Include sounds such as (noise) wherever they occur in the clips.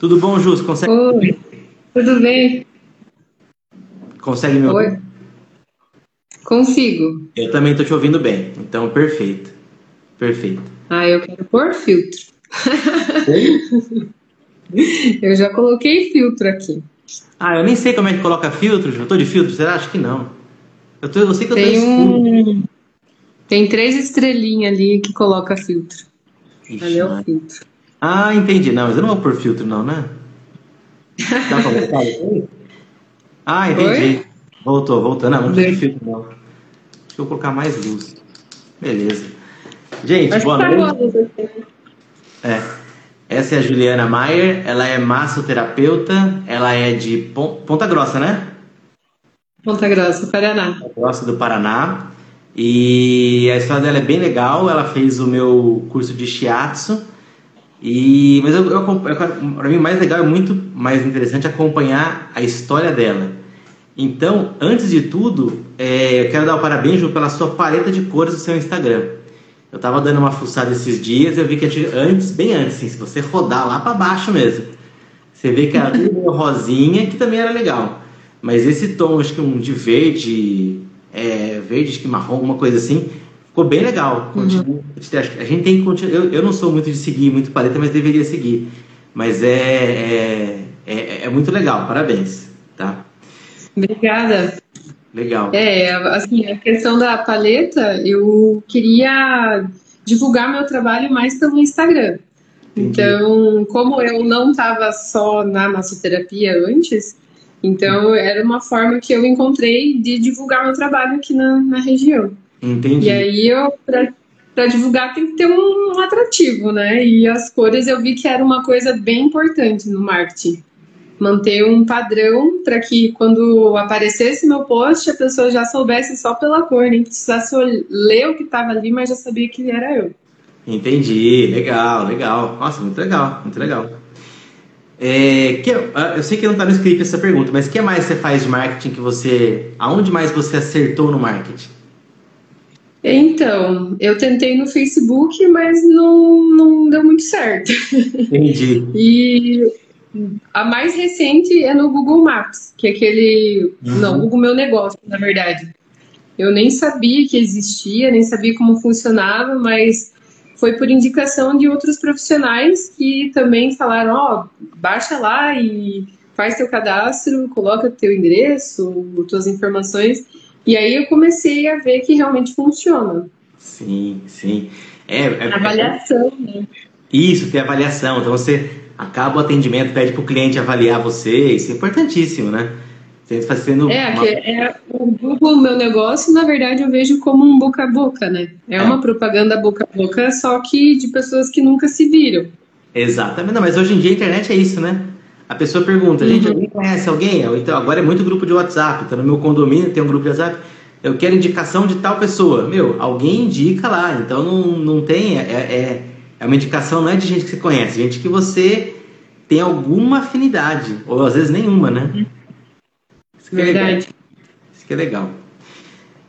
Tudo bom, Jus? Consegue? Oi, tudo bem? Consegue me ouvir? Oi. Consigo. Eu também estou te ouvindo bem, então perfeito. Perfeito. Ah, eu quero pôr filtro. (laughs) eu já coloquei filtro aqui. Ah, eu nem sei como é que coloca filtro, eu tô de filtro, será? Acho que não. Eu, tô, eu sei que eu Tem tô um... Tem três estrelinhas ali que coloca filtro. Ixi, ali é o filtro. Ah, entendi. Não, mas eu não vou pôr filtro não, né? Dá pra voltar Ah, entendi. Oi? Voltou, voltou. Não, não de filtro não. Deixa eu colocar mais luz. Beleza. Gente, Acho boa tá noite. É. Essa é a Juliana Maier, ela é massoterapeuta, ela é de Ponta Grossa, né? Ponta Grossa, Paraná. Ponta Grossa do Paraná. E a história dela é bem legal, ela fez o meu curso de shiatsu. E, mas eu, eu, para mim o mais legal é muito mais interessante acompanhar a história dela. Então, antes de tudo, é, eu quero dar o parabéns pela sua paleta de cores do seu Instagram. Eu tava dando uma fuçada esses dias e eu vi que antes, bem antes, assim, se você rodar lá para baixo mesmo, você vê que era tudo (laughs) rosinha, que também era legal. Mas esse tom, acho que um de verde, é, verde, acho que marrom, alguma coisa assim, ficou bem legal. Uhum. A gente tem que continuar. Eu, eu não sou muito de seguir muito paleta, mas deveria seguir. Mas é, é, é, é muito legal, parabéns. Tá? Obrigada. Legal. É, assim, a questão da paleta, eu queria divulgar meu trabalho mais pelo Instagram. Entendi. Então, como eu não estava só na massoterapia antes, então era uma forma que eu encontrei de divulgar meu trabalho aqui na, na região. Entendi. E aí eu, para divulgar, tem que ter um atrativo, né? E as cores eu vi que era uma coisa bem importante no marketing manter um padrão para que quando aparecesse meu post a pessoa já soubesse só pela cor, nem precisasse ler o que estava ali, mas já sabia que era eu. Entendi, legal, legal. Nossa, muito legal, muito legal. É, que, ah, eu sei que não está no script essa pergunta, mas o que mais você faz de marketing que você. Aonde mais você acertou no marketing? Então, eu tentei no Facebook, mas não, não deu muito certo. Entendi. (laughs) e a mais recente é no Google Maps, que é aquele. Uhum. Não, Google Meu Negócio, na verdade. Eu nem sabia que existia, nem sabia como funcionava, mas foi por indicação de outros profissionais que também falaram: ó, oh, baixa lá e faz teu cadastro, coloca teu endereço, tuas informações. E aí eu comecei a ver que realmente funciona. Sim, sim. É, é avaliação, né? Isso, tem avaliação. Então você acaba o atendimento, pede para o cliente avaliar você, isso é importantíssimo, né? Você está sendo. É, uma... é, o Google, meu negócio, na verdade, eu vejo como um boca a boca, né? É, é, uma propaganda boca a boca, só que de pessoas que nunca se viram. Exatamente, não, mas hoje em dia a internet é isso, né? A pessoa pergunta, gente, uhum. alguém conhece alguém? Então, agora é muito grupo de WhatsApp, então no meu condomínio tem um grupo de WhatsApp, eu quero indicação de tal pessoa. Meu, alguém indica lá, então não, não tem, é, é é uma indicação não é de gente que você conhece, gente que você tem alguma afinidade, ou às vezes nenhuma, né? Isso que é Verdade. legal. Isso que é legal.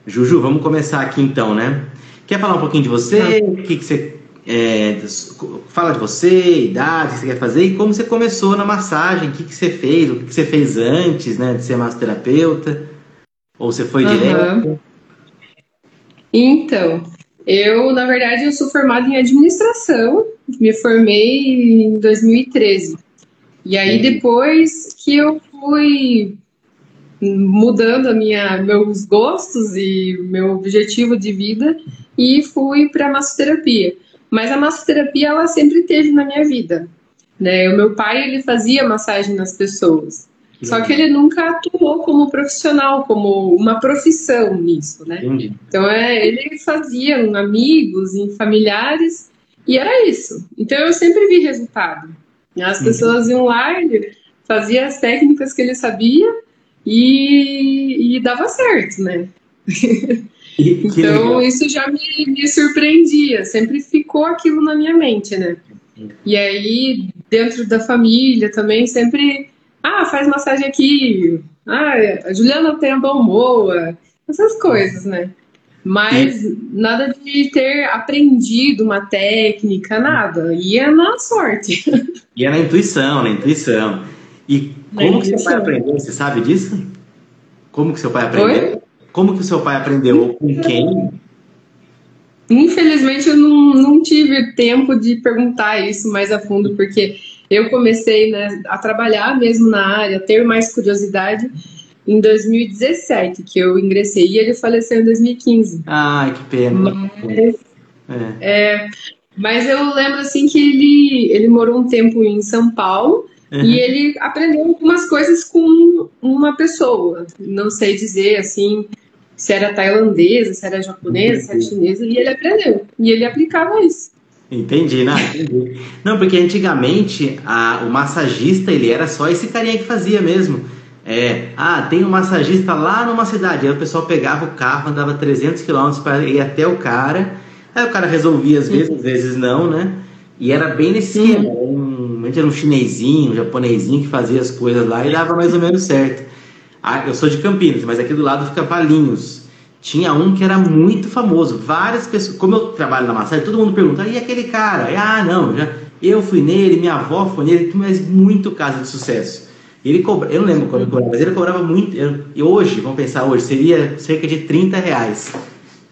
Juju, vamos começar aqui então, né? Quer falar um pouquinho de você? O que, que você. É, fala de você, idade, o que você quer fazer e como você começou na massagem, o que, que você fez, o que, que você fez antes né, de ser massoterapeuta? Ou você foi uhum. direto? Então, eu, na verdade, eu sou formada em administração, me formei em 2013. E aí depois que eu fui mudando a minha meus gostos e meu objetivo de vida e fui para massoterapia. Mas a massoterapia ela sempre teve na minha vida, né? O meu pai ele fazia massagem nas pessoas. Só que ele nunca atuou como profissional, como uma profissão nisso, né? Então é, ele fazia em amigos, em familiares, e era isso. Então eu sempre vi resultado. As uhum. pessoas iam lá, ele fazia as técnicas que ele sabia e, e dava certo, né? (laughs) então isso já me, me surpreendia, sempre ficou aquilo na minha mente, né? E aí, dentro da família também, sempre ah, faz massagem aqui. Ah, a Juliana tem a mão boa. Essas coisas, né? Mas nada de ter aprendido uma técnica, nada. Ia na sorte. Ia (laughs) na intuição, na intuição. E como que seu pai aprendeu? Você sabe disso? Como que seu pai aprendeu? Oi? Como que o seu pai aprendeu? Com quem? Infelizmente eu não, não tive tempo de perguntar isso mais a fundo, porque eu comecei né, a trabalhar mesmo na área, ter mais curiosidade em 2017, que eu ingressei, e ele faleceu em 2015. Ai, que pena. Mas, é. É, mas eu lembro assim que ele, ele morou um tempo em São Paulo uhum. e ele aprendeu algumas coisas com uma pessoa. Não sei dizer assim se era tailandesa, se era japonesa, se era chinesa, e ele aprendeu. E ele aplicava isso. Entendi, não, entendi. Não, porque antigamente a, o massagista, ele era só esse carinha que fazia mesmo. É, ah, tem um massagista lá numa cidade. Aí o pessoal pegava o carro, andava 300 quilômetros para ir até o cara. Aí o cara resolvia às vezes, às vezes não, né? E era bem nesse esquema. Um, era um chinesinho, um japonesinho que fazia as coisas lá e dava mais ou menos certo. Ah, eu sou de Campinas, mas aqui do lado fica Palinhos. Tinha um que era muito famoso. Várias pessoas. Como eu trabalho na massagem, todo mundo pergunta: e aquele cara? Ah, não, já, eu fui nele, minha avó foi nele, mas muito caso de sucesso. Ele cobra, eu não lembro quando ele cobrava, mas ele cobrava muito. e hoje, vamos pensar hoje, seria cerca de 30 reais.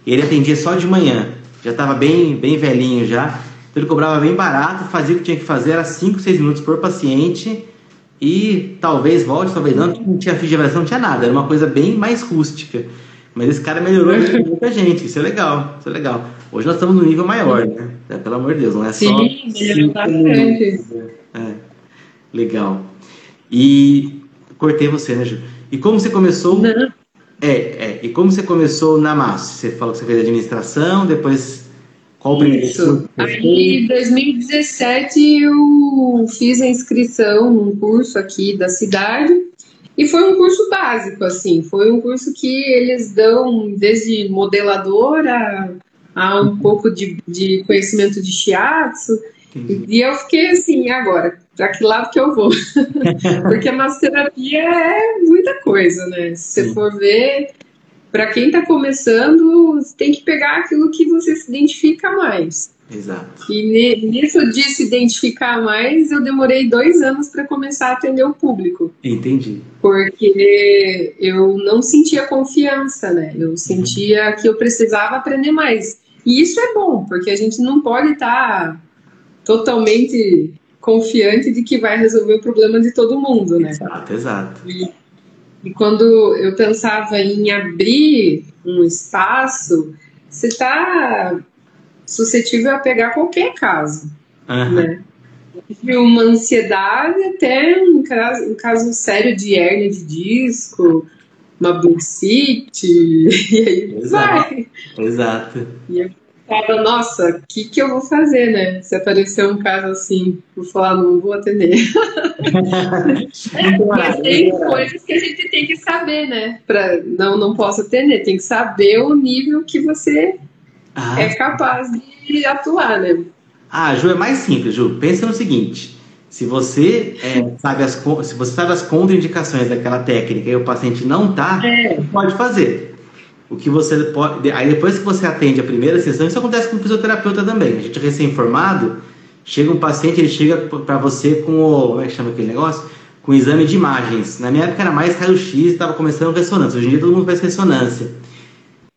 Ele atendia só de manhã, já estava bem, bem velhinho já. Então ele cobrava bem barato, fazia o que tinha que fazer, era 5, 6 minutos por paciente e talvez volte, talvez não, não tinha avaliação, não tinha nada, era uma coisa bem mais rústica. Mas esse cara melhorou muita gente, isso é legal, isso é legal. Hoje nós estamos no nível maior, né? É, pelo amor de Deus, não é Sim, só. Sim, bastante. É, legal. E cortei você, né, Ju? E como você começou? Não. É, é. E como você começou na massa? Você falou que você fez administração, depois qual o Isso. Aí, em 2017, eu fiz a inscrição num curso aqui da cidade. E foi um curso básico, assim. Foi um curso que eles dão desde modeladora a um pouco de, de conhecimento de shiatsu. E eu fiquei assim, agora, para que lado que eu vou? (laughs) Porque a massoterapia é muita coisa, né? Se você Sim. for ver, para quem está começando, tem que pegar aquilo que você se identifica mais. Exato. E nisso de se identificar mais, eu demorei dois anos para começar a atender o público. Entendi. Porque eu não sentia confiança, né? Eu sentia uhum. que eu precisava aprender mais. E isso é bom, porque a gente não pode estar tá totalmente confiante de que vai resolver o problema de todo mundo, né? Exato, exato. E, e quando eu pensava em abrir um espaço, você está suscetível a pegar qualquer caso, uhum. né? De uma ansiedade até um caso, um caso sério de hérnia de disco, uma bursite, (laughs) e aí Exato. vai. Exato. E eu nossa, o que, que eu vou fazer, né? Se aparecer um caso assim, vou falar, não vou atender. (laughs) Mas tem coisas que a gente tem que saber, né? Pra, não, não posso atender, tem que saber o nível que você ah. é capaz de atuar, né? Ah, Ju, é mais simples, Ju. Pensa no seguinte. Se você, é, sabe as, se você sabe as contraindicações daquela técnica e o paciente não tá, é. pode fazer. O que você pode. Aí depois que você atende a primeira sessão, isso acontece com o fisioterapeuta também. A gente recém-formado, chega um paciente, ele chega para você com o. Como é que chama aquele negócio? Com o exame de imagens. Na minha época era mais raio-x estava começando ressonância. Hoje em dia todo mundo faz ressonância.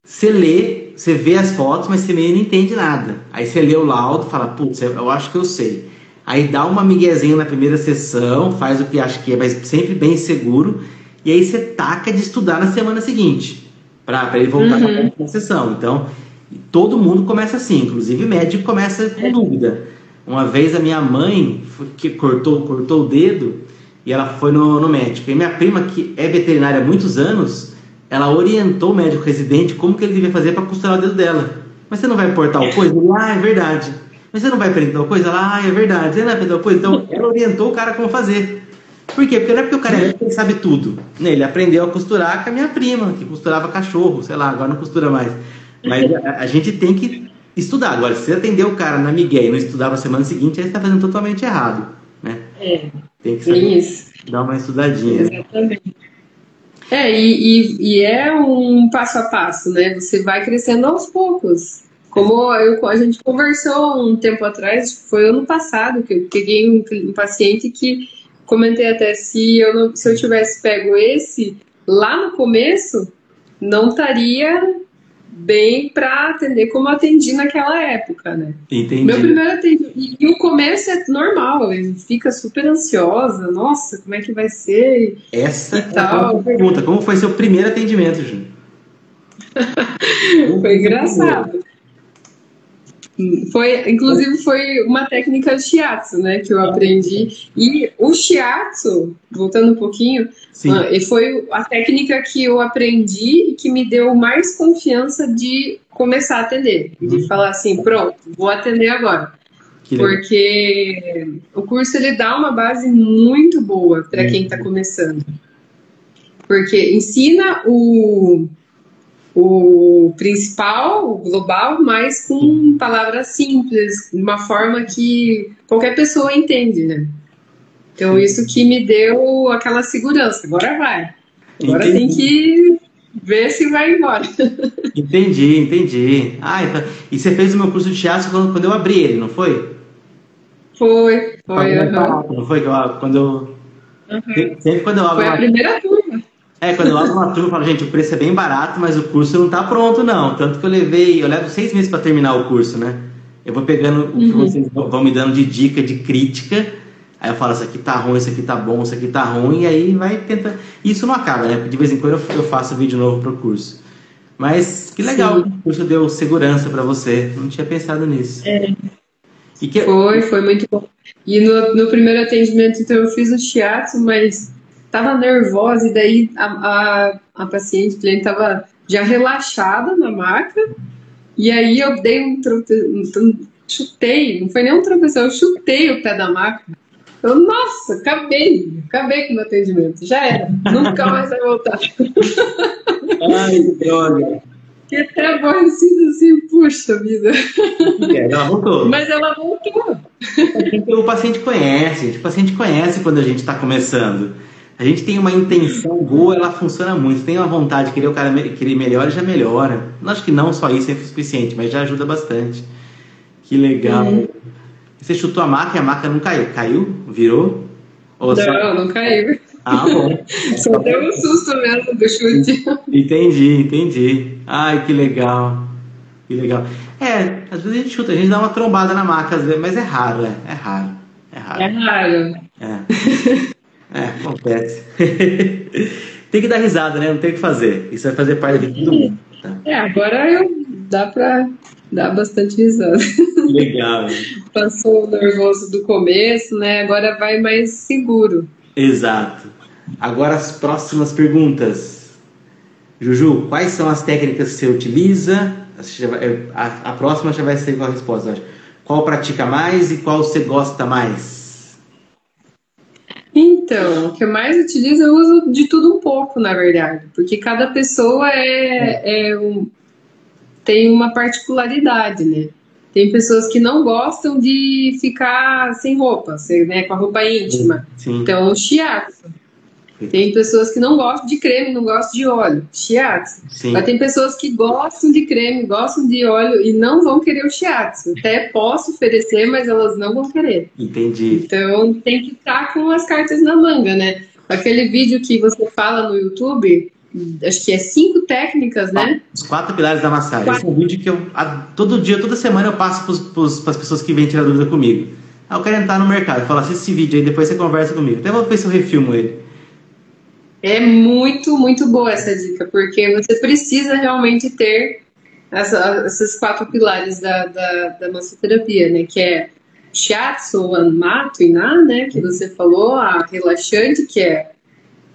Você lê, você vê as fotos, mas você meio não entende nada. Aí você lê o laudo fala, putz, eu acho que eu sei. Aí dá uma miguezinha na primeira sessão, faz o que acha que é, mas sempre bem seguro. E aí você taca de estudar na semana seguinte para ele voltar uhum. para a sessão. Então, todo mundo começa assim, inclusive médico começa com é. dúvida. Uma vez a minha mãe que cortou, cortou o dedo e ela foi no, no médico. E minha prima, que é veterinária há muitos anos, ela orientou o médico residente como que ele devia fazer para costurar o dedo dela. Mas você não vai pôr tal coisa? ah, é verdade. Mas você não vai aprender tal coisa? Ela, ah, é verdade. Você não vai aprender tal coisa? Então, ela orientou o cara como fazer. Por quê? Porque não é porque o cara é ele sabe tudo. Né? Ele aprendeu a costurar com a minha prima, que costurava cachorro, sei lá, agora não costura mais. Mas a, a gente tem que estudar. Agora, se você atender o cara na Miguel e não estudar na semana seguinte, aí você está fazendo totalmente errado. Né? É. Tem que saber isso. dar uma estudadinha. Exatamente. É, e, e, e, é um passo a passo, né? Você vai crescendo aos poucos. Como eu, a gente conversou um tempo atrás, foi ano passado, que eu peguei um, um paciente que comentei até se eu, não, se eu tivesse pego esse lá no começo, não estaria bem para atender como atendi naquela época, né? Entendi. Meu primeiro atendimento. E, e, o começo é normal, ele fica super ansiosa. Nossa, como é que vai ser? Essa é tal. a pergunta. Como foi seu primeiro atendimento, Ju? (laughs) foi engraçado. Foi, inclusive, foi uma técnica de shiatsu, né, que eu aprendi. E o shiatsu, voltando um pouquinho, uh, foi a técnica que eu aprendi e que me deu mais confiança de começar a atender. Uhum. De falar assim, pronto, vou atender agora. Que Porque o curso ele dá uma base muito boa para uhum. quem está começando. Porque ensina o o principal, o global, mas com palavras simples, de uma forma que qualquer pessoa entende, né? Então, isso que me deu aquela segurança. Agora vai. Agora entendi. tem que ver se vai embora. (laughs) Entendi, entendi. Ah, então, e você fez o meu curso de teatro quando, eu abri ele, não foi? Foi, foi. Uhum. Não foi quando eu. Uhum. Sempre quando eu abro. Foi a primeira turma. É, quando eu abro uma turma, eu falo, gente, o preço é bem barato, mas o curso não está pronto, não. Tanto que eu levei, eu levo seis meses para terminar o curso, né? Eu vou pegando o que uhum. vocês vão me dando de dica, de crítica. Aí eu falo, isso aqui tá ruim, isso aqui tá bom, isso aqui tá ruim, e aí vai tentar. Isso não acaba, né? Porque de vez em quando eu faço vídeo novo pro curso. Mas que legal, Sim. o curso deu segurança para você. Não tinha pensado nisso. É. Que... Foi, foi muito bom. E no, no primeiro atendimento, então, eu fiz o teatro, mas estava nervosa e daí a, a, a paciente, cliente estava já relaxada na maca e aí eu dei um, um, chutei, não foi nem um tropeção, eu chutei o pé da maca. Eu, nossa, acabei, acabei com o meu atendimento, já era, nunca mais vai voltar. Ai, droga. Que até aborrecido assim, puxa vida. É, ela voltou. Mas ela voltou. O paciente conhece, o paciente conhece quando a gente está começando a gente tem uma intenção boa, ela funciona muito. Tem uma vontade de querer o cara que ele melhore, já melhora. Acho que não só isso é suficiente, mas já ajuda bastante. Que legal. Uhum. Você chutou a maca e a maca não caiu. Caiu? Virou? Ou não, só... não caiu. Ah, bom. (laughs) só deu um susto mesmo do chute. (laughs) Entendi, entendi. Ai, que legal. Que legal. É, às vezes a gente chuta, a gente dá uma trombada na maca, mas é raro, é, é raro. É raro. É raro. É. (laughs) É, acontece. (laughs) tem que dar risada, né? Não tem o que fazer. Isso vai fazer parte da vida de todo mundo. Tá? É, agora eu dá pra dar bastante risada. Legal. Passou o nervoso do começo, né? Agora vai mais seguro. Exato. Agora as próximas perguntas. Juju, quais são as técnicas que você utiliza? A, a próxima já vai ser igual a resposta. Qual pratica mais e qual você gosta mais? Então, o que eu mais utilizo, eu uso de tudo um pouco, na verdade, porque cada pessoa é, é um, tem uma particularidade, né? Tem pessoas que não gostam de ficar sem roupa, né, com a roupa íntima. Sim. Então, shiatsu. Tem pessoas que não gostam de creme, não gostam de óleo, shiatsu. Sim. Mas tem pessoas que gostam de creme, gostam de óleo e não vão querer o shiatsu. Até posso oferecer, mas elas não vão querer. Entendi. Então tem que estar com as cartas na manga, né? Aquele vídeo que você fala no YouTube, acho que é cinco técnicas, né? Os quatro pilares da massagem. Quatro. Esse é um vídeo que eu, a, todo dia, toda semana eu passo para as pessoas que vêm tirar dúvida comigo. Aí eu quero entrar no mercado, falar, assiste esse vídeo aí, depois você conversa comigo. Até vou ver se eu refilmo ele. É muito, muito boa essa dica, porque você precisa realmente ter essa, esses quatro pilares da, da, da massoterapia, né? Que é shiatsu, anmato, iná, né? Que você falou, a relaxante, que é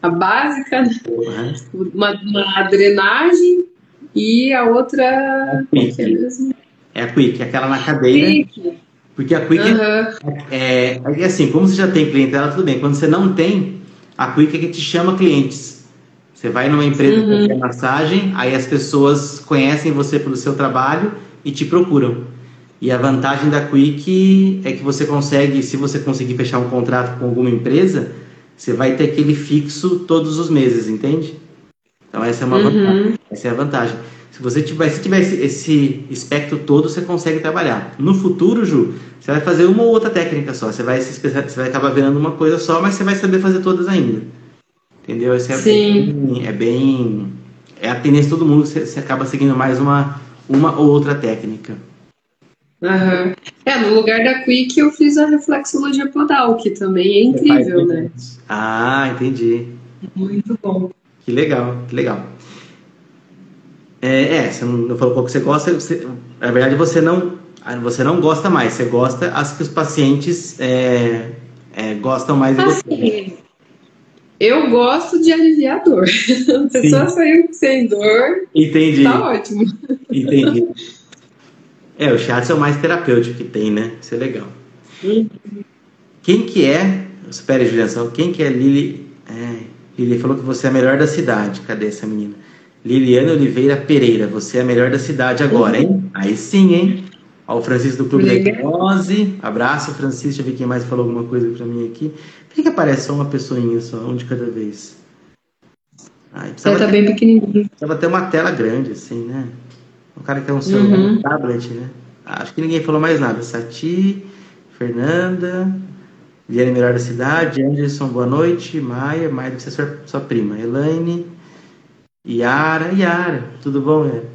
a básica, né? uhum. uma, uma, drenagem e a outra... A quick. É, mesmo? é a quick, aquela na cadeira. Quick. Porque a quick uhum. é, é, é assim, como você já tem clientela, tudo bem. Quando você não tem, a Quick é que te chama clientes. Você vai numa empresa uhum. de massagem, aí as pessoas conhecem você pelo seu trabalho e te procuram. E a vantagem da Quick é que você consegue, se você conseguir fechar um contrato com alguma empresa, você vai ter aquele fixo todos os meses, entende? Então essa é uma uhum. vantagem. Essa é a vantagem. Se você tiver, se tiver esse, esse, espectro todo, você consegue trabalhar. No futuro, Ju, você vai fazer uma ou outra técnica só. Você vai, se você vai acabar virando uma coisa só, mas você vai saber fazer todas ainda. Entendeu? Esse é Sim. Bem, é bem. É a tendência de todo mundo, você, você acaba seguindo mais uma, uma ou outra técnica. Uhum. É, no lugar da Quick eu fiz a reflexologia podal, que também é incrível, né? Ah, entendi. Muito bom. Que legal, que legal. É, é, você não falou qual que você gosta, você, na verdade você não, você não gosta mais, você gosta as que os pacientes é, é, gostam mais de assim, você. Eu gosto de aliviar dor. (laughs) A pessoa saiu sem dor. Entendi. Tá ótimo. Entendi. (laughs) É, o shiatsu é o mais terapêutico que tem, né? Isso é legal. Uhum. Quem que é, espere Juliana, quem que é Lili? É, Lili falou que você é a melhor da cidade. Cadê essa menina? Liliane Oliveira Pereira, você é a melhor da cidade agora, hein? Aí sim, hein? Ó, o Francisco do Clube da Hipnose. Abraço, Francisco. Deixa eu ver quem mais falou alguma coisa pra mim aqui. Por que, que aparece só uma pessoinha só, um de cada vez? Ai, precisava, tá ter, bem pequenininho. precisava ter uma tela grande, assim, né? Um cara que tem um celular, uhum. um tablet, né? Acho que ninguém falou mais nada. Sati, Fernanda, Liane Melhor da Cidade, Anderson, boa noite. Maia, Maia deve ser sua, sua prima. Elaine, Yara, Yara, tudo bom, Yara?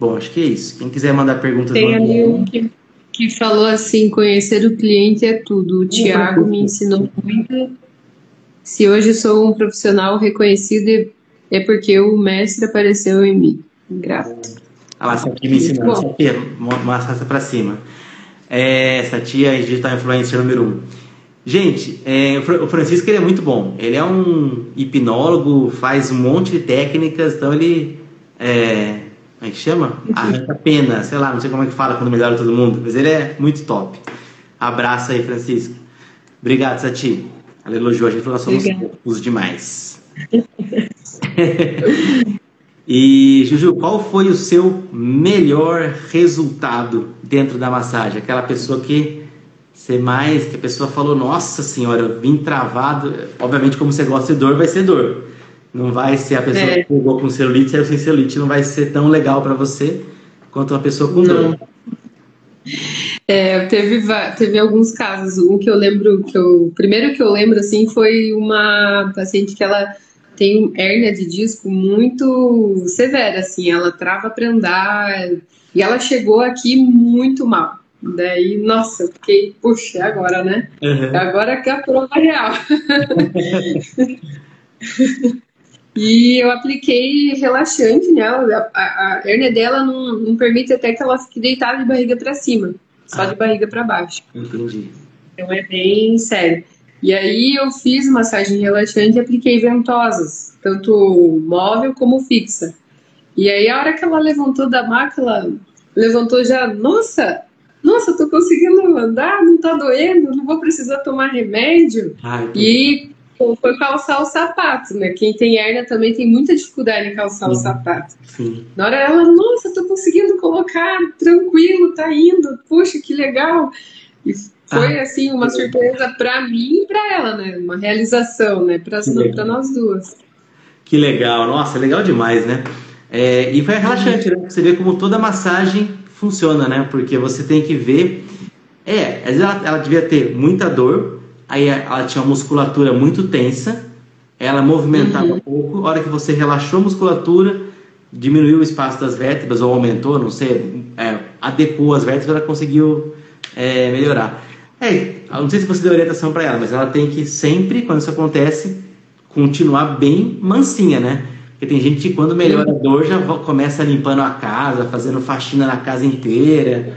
Bom, acho que é isso. Quem quiser mandar perguntas... Tem ali um que, que falou assim, conhecer o cliente é tudo. O Tiago me ensinou muito. Se hoje sou um profissional reconhecido, é porque o mestre apareceu em mim. Grato. Ah lá, Sati me ensinando. Sati, massa pra cima. É, essa tia é digital influencer número um. Gente, é, o Francisco ele é muito bom. Ele é um hipnólogo, faz um monte de técnicas, então ele. É, como é que chama? Arranca pena, sei lá, não sei como é que fala quando melhora todo mundo, mas ele é muito top. Abraço aí, Francisco. Obrigado, Sati. Ela elogiou a gente, nós somos os demais. (laughs) E, Juju, qual foi o seu melhor resultado dentro da massagem? Aquela pessoa que você mais, que a pessoa falou, nossa senhora, eu vim travado. Obviamente, como você gosta de dor, vai ser dor. Não vai ser a pessoa é. que pegou com celulite, saiu sem celulite, não vai ser tão legal para você quanto uma pessoa com não. dor. É, teve, teve alguns casos. Um que eu lembro, que eu, o primeiro que eu lembro assim foi uma paciente que ela tem hérnia de disco muito severa, assim, ela trava para andar e ela chegou aqui muito mal. Daí, nossa, eu fiquei, puxa, agora, né? Uhum. Agora que é a prova real. (laughs) e eu apliquei relaxante nela. Né? A, a, a hérnia dela não, não, permite até que ela fique deitada de barriga para cima, só ah. de barriga para baixo. Entendi. Então é bem sério. E aí eu fiz massagem relaxante e apliquei ventosas, tanto móvel como fixa. E aí a hora que ela levantou da maca, ela levantou já, nossa, nossa, tô conseguindo andar, não tá doendo, não vou precisar tomar remédio. Ai, e foi calçar os sapatos, né? Quem tem hernia também tem muita dificuldade em calçar os sapatos. Sim. Na hora ela, nossa, tô conseguindo colocar tranquilo, tá indo, puxa, que legal. E foi ah. assim uma surpresa para mim e para ela, né? Uma realização, né? Para nós duas. Que legal, nossa, legal demais, né? É, e foi relaxante, né? Você vê como toda massagem funciona, né? Porque você tem que ver. É, às vezes ela, ela devia ter muita dor, aí ela tinha uma musculatura muito tensa, ela movimentava uhum. um pouco, a hora que você relaxou a musculatura, diminuiu o espaço das vértebras ou aumentou, não sei, é, adequou as vértebras, ela conseguiu é, melhorar. É, não sei se você deu orientação para ela, mas ela tem que sempre, quando isso acontece, continuar bem mansinha, né? Porque tem gente que quando melhora a dor já começa limpando a casa, fazendo faxina na casa inteira.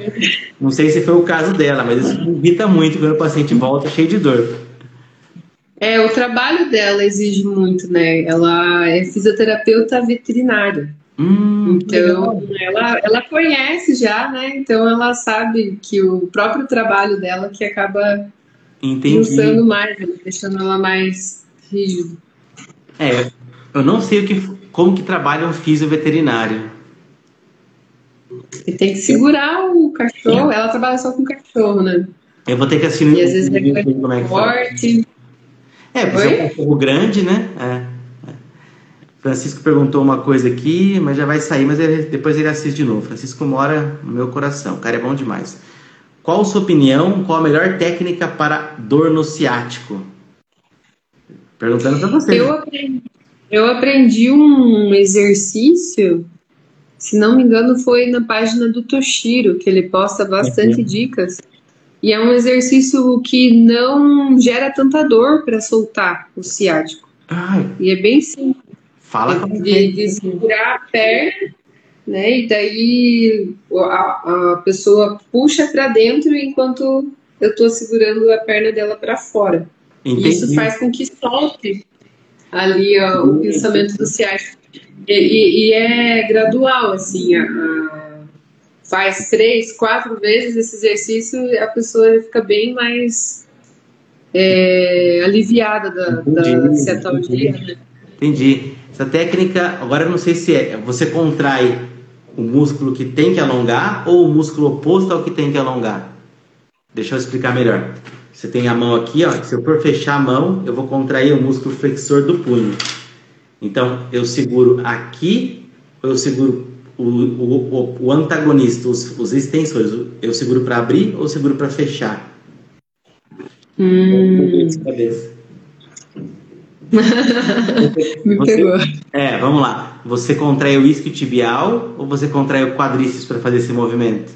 Não sei se foi o caso dela, mas isso irrita muito quando o paciente volta cheio de dor. É, o trabalho dela exige muito, né? Ela é fisioterapeuta veterinária. Hum, então, ela, ela conhece já, né? Então, ela sabe que o próprio trabalho dela que acaba usando mais, né? deixando ela mais rígida. É, eu não sei o que, como que trabalha um físio veterinário. E tem que segurar o cachorro. Ela trabalha só com cachorro, né? Eu vou ter que assistir. E às vezes é como é que forte. É, porque é um cachorro grande, né? É. Francisco perguntou uma coisa aqui, mas já vai sair, mas ele, depois ele assiste de novo. Francisco mora no meu coração, o cara é bom demais. Qual a sua opinião? Qual a melhor técnica para dor no ciático? Perguntando para você. Eu aprendi, eu aprendi um exercício, se não me engano, foi na página do Toshiro, que ele posta bastante dicas. E é um exercício que não gera tanta dor para soltar o ciático. Ai. E é bem simples. Fala como de, de segurar a perna, né? E daí a, a pessoa puxa para dentro enquanto eu estou segurando a perna dela para fora. Entendi. Isso faz com que solte ali ó, o pensamento do ciático. E, e, e, é gradual, assim, a, a, faz três, quatro vezes esse exercício, a pessoa fica bem mais é, aliviada da, da ciatalgia. Né? Entendi. Essa técnica, agora eu não sei se é, você contrai o músculo que tem que alongar ou o músculo oposto ao que tem que alongar? Deixa eu explicar melhor. Você tem a mão aqui, ó. Se eu for fechar a mão, eu vou contrair o músculo flexor do punho. Então, eu seguro aqui, ou eu seguro o, o, o antagonista, os, os extensores. Eu seguro para abrir ou seguro para fechar? Hum. (laughs) Me você, pegou. É, vamos lá. Você contrai o isquiotibial ou você contrai o quadríceps para fazer esse movimento?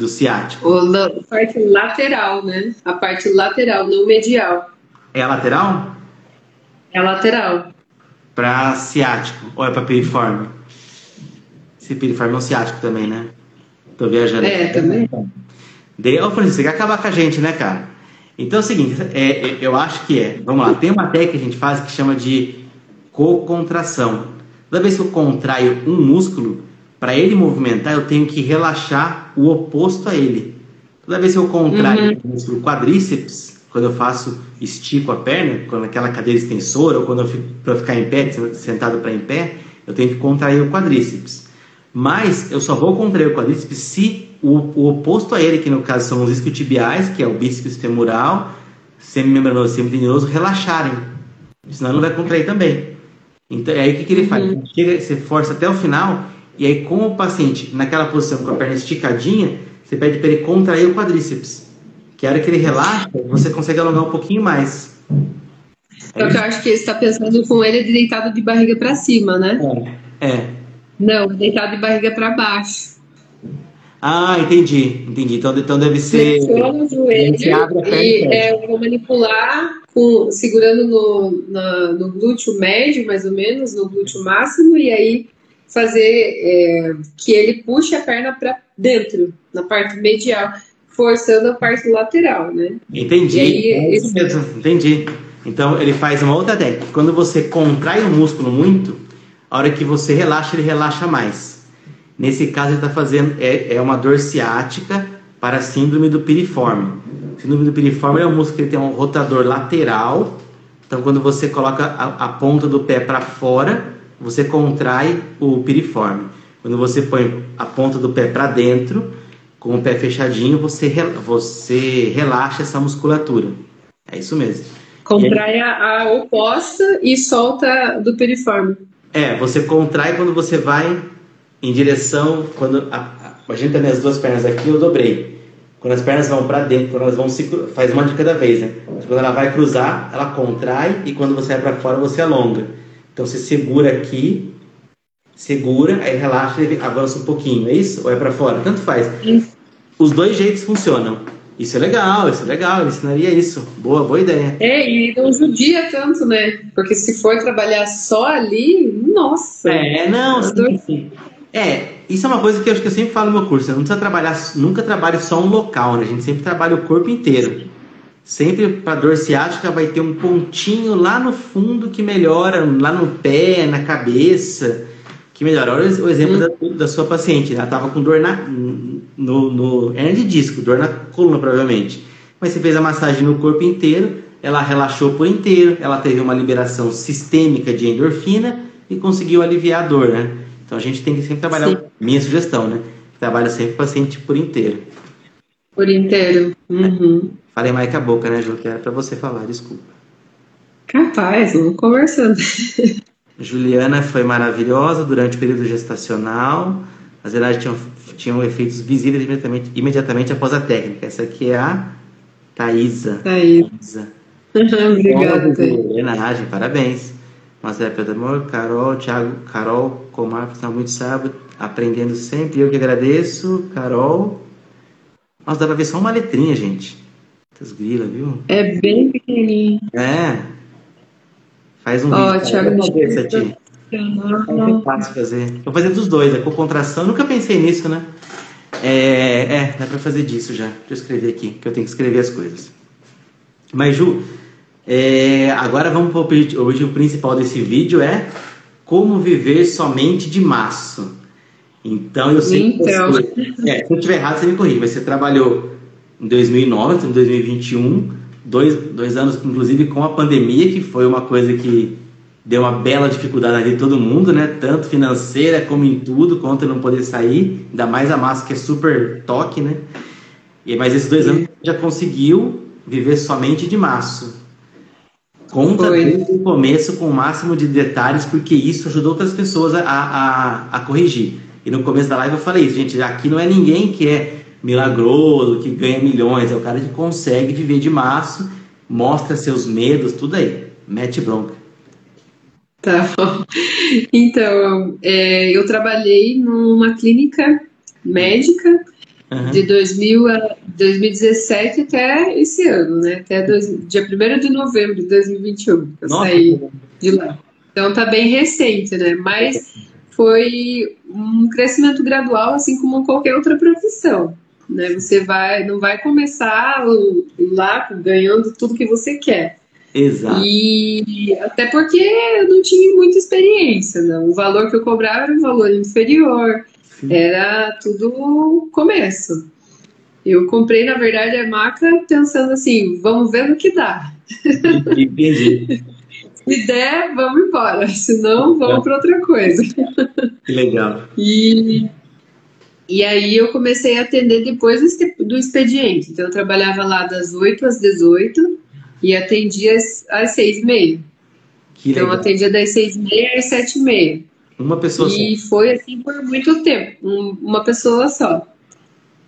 Do ciático. a parte lateral, né? A parte lateral, não medial. É a lateral? É a lateral. Para ciático ou é para piriforme? Esse piriforme é um ciático também, né? Tô viajando. É, também. De... Ô, Francisco, você quer acabar com a gente, né, cara? Então é o seguinte, é, é, eu acho que é. Vamos lá, tem uma técnica que a gente faz que chama de co-contração. Toda vez que eu contraio um músculo, para ele movimentar, eu tenho que relaxar o oposto a ele. Toda vez que eu contraio uhum. o músculo quadríceps, quando eu faço, estico a perna, quando aquela cadeira extensora, ou quando eu fico para ficar em pé, sentado para em pé, eu tenho que contrair o quadríceps. Mas eu só vou contrair o quadríceps se o, o oposto a ele, que no caso são os isquiotibiais, que é o bíceps femoral, semimembranoso semitendinoso, relaxarem. Senão ele não vai contrair também. Então, é aí o que, que ele faz? Uhum. Chega, você força até o final, e aí, com o paciente naquela posição com a perna esticadinha, você pede para ele contrair o quadríceps. Que a hora que ele relaxa, você consegue alongar um pouquinho mais. Só que eu acho que ele está pensando com ele deitado de barriga para cima, né? É. é. Não, deitado de barriga para baixo. Ah, entendi, entendi. Então, então deve ser. Flexiona o joelho e é, eu vou manipular com, segurando no, na, no glúteo médio, mais ou menos, no glúteo máximo, e aí fazer é, que ele puxe a perna para dentro, na parte medial, forçando a parte lateral, né? Entendi. Aí, é esse... Entendi. Então ele faz uma outra técnica. Quando você contrai o músculo muito, a hora que você relaxa, ele relaxa mais. Nesse caso, ele está fazendo é, é uma dor ciática para a síndrome do piriforme. síndrome do piriforme é um músculo que tem um rotador lateral. Então, quando você coloca a, a ponta do pé para fora, você contrai o piriforme. Quando você põe a ponta do pé para dentro, com o pé fechadinho, você, você relaxa essa musculatura. É isso mesmo. Contrai a, a oposta e solta do piriforme. É, você contrai quando você vai em direção. Quando a, a, gente tem as duas pernas aqui, eu dobrei. Quando as pernas vão para dentro, quando elas vão se faz uma de cada vez, né? Quando ela vai cruzar, ela contrai e quando você vai para fora, você alonga. Então você segura aqui, segura, aí relaxa e avança um pouquinho, é isso? Ou é para fora? Tanto faz. Isso. Os dois jeitos funcionam. Isso é legal, isso é legal, eu ensinaria isso. Boa, boa ideia. É, e não judia tanto, né? Porque se for trabalhar só ali, nossa. É, não, sim, É, isso é uma coisa que eu acho que eu sempre falo no meu curso. Você não precisa trabalhar, nunca trabalhe só um local, né? A gente sempre trabalha o corpo inteiro. Sempre para dor ciática vai ter um pontinho lá no fundo que melhora, lá no pé, na cabeça, que melhora. Olha o exemplo hum. da, da, sua paciente. Ela estava com dor na, no, no hernia de disco, dor na coluna provavelmente. Mas você fez a massagem no corpo inteiro, ela relaxou por inteiro, ela teve uma liberação sistêmica de endorfina e conseguiu aliviar a dor, né? Então a gente tem que sempre trabalhar, Sim. minha sugestão, né? Trabalha sempre o paciente por inteiro. Por inteiro. Uhum. Falei mais com a boca, né, Ju? Que era pra você falar, desculpa. Capaz, vamos conversando. (laughs) Juliana foi maravilhosa durante o período gestacional. As verdade, tinham, tinham efeitos visíveis imediatamente, imediatamente após a técnica. Essa aqui é a Thaisa. Thaisa. (laughs) Obrigada, Homenagem, parabéns. Mas é amor, Carol, Thiago, Carol, Comar, está muito sábio, aprendendo sempre. Eu que agradeço, Carol. Nossa, dá pra ver só uma letrinha, gente. Essas grilas, viu? É bem pequenininho. É. Faz um Ó, vídeo. Thiago, deixa eu É fácil fazer. Vou fazer dos dois, é com contração. Nunca pensei nisso, né? É, é, dá pra fazer disso já. Deixa eu escrever aqui, que eu tenho que escrever as coisas. Mas, Ju, é, agora vamos para o objetivo principal desse vídeo é como viver somente de março. Então, eu sei então. que você, é, se eu estiver errado, você me corrige, mas você trabalhou em 2009, em 2021, dois, dois anos, inclusive, com a pandemia, que foi uma coisa que deu uma bela dificuldade ali todo mundo, né? Tanto financeira como em tudo, contra não poder sair, ainda mais a massa que é super toque, né? E, mas esses dois anos já conseguiu viver somente de março. Conta desde o começo com o máximo de detalhes, porque isso ajudou outras pessoas a, a, a corrigir. E no começo da live eu falei isso, gente, aqui não é ninguém que é milagroso, que ganha milhões, é o cara que consegue viver de março, mostra seus medos, tudo aí. Mete bronca. Tá bom. Então, é, eu trabalhei numa clínica médica uhum. de 2000 a 2017 até esse ano, né? Até dois, dia 1 de novembro de 2021 eu Nossa, saí de lá. Então tá bem recente, né? Mas foi um crescimento gradual, assim como qualquer outra profissão. Né? Você vai, não vai começar lá ganhando tudo que você quer. Exato. E até porque eu não tinha muita experiência, né? o valor que eu cobrava era um valor inferior, Sim. era tudo começo. Eu comprei, na verdade, a maca pensando assim, vamos ver no que dá. Entendi. (laughs) Se der, vamos embora. Se não, vamos para outra coisa. Que legal. E, e aí eu comecei a atender depois do expediente. Então eu trabalhava lá das 8 às 18 e atendia às, às 6 e meia. Que então legal. eu atendia das 6 e meia às 7 e meia. Uma pessoa e só. E foi assim por muito tempo, um, uma pessoa só.